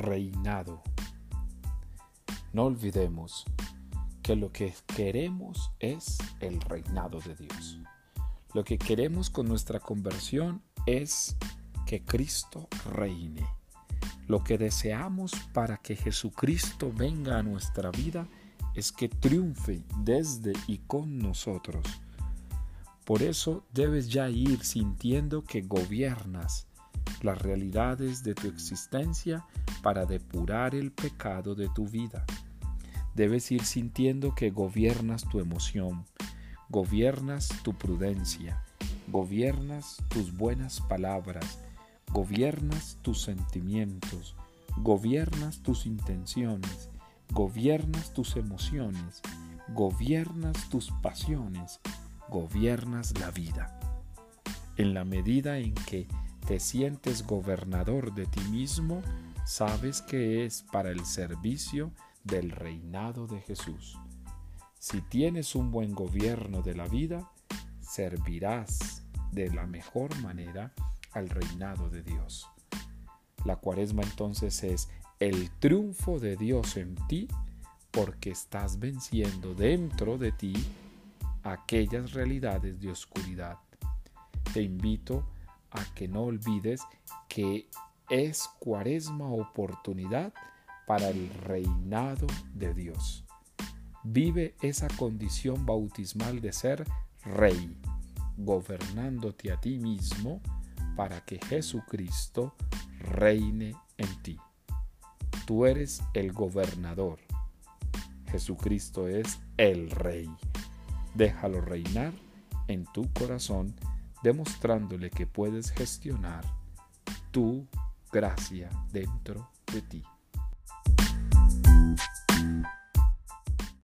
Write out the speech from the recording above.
reinado. No olvidemos que lo que queremos es el reinado de Dios. Lo que queremos con nuestra conversión es que Cristo reine. Lo que deseamos para que Jesucristo venga a nuestra vida es que triunfe desde y con nosotros. Por eso debes ya ir sintiendo que gobiernas las realidades de tu existencia para depurar el pecado de tu vida. Debes ir sintiendo que gobiernas tu emoción, gobiernas tu prudencia, gobiernas tus buenas palabras, gobiernas tus sentimientos, gobiernas tus intenciones, gobiernas tus emociones, gobiernas tus pasiones, gobiernas la vida. En la medida en que te sientes gobernador de ti mismo, sabes que es para el servicio del reinado de Jesús. Si tienes un buen gobierno de la vida, servirás de la mejor manera al reinado de Dios. La cuaresma entonces es el triunfo de Dios en ti porque estás venciendo dentro de ti aquellas realidades de oscuridad. Te invito a que no olvides que es cuaresma oportunidad para el reinado de Dios. Vive esa condición bautismal de ser rey, gobernándote a ti mismo para que Jesucristo reine en ti. Tú eres el gobernador. Jesucristo es el rey. Déjalo reinar en tu corazón, demostrándole que puedes gestionar tu gracia dentro de ti.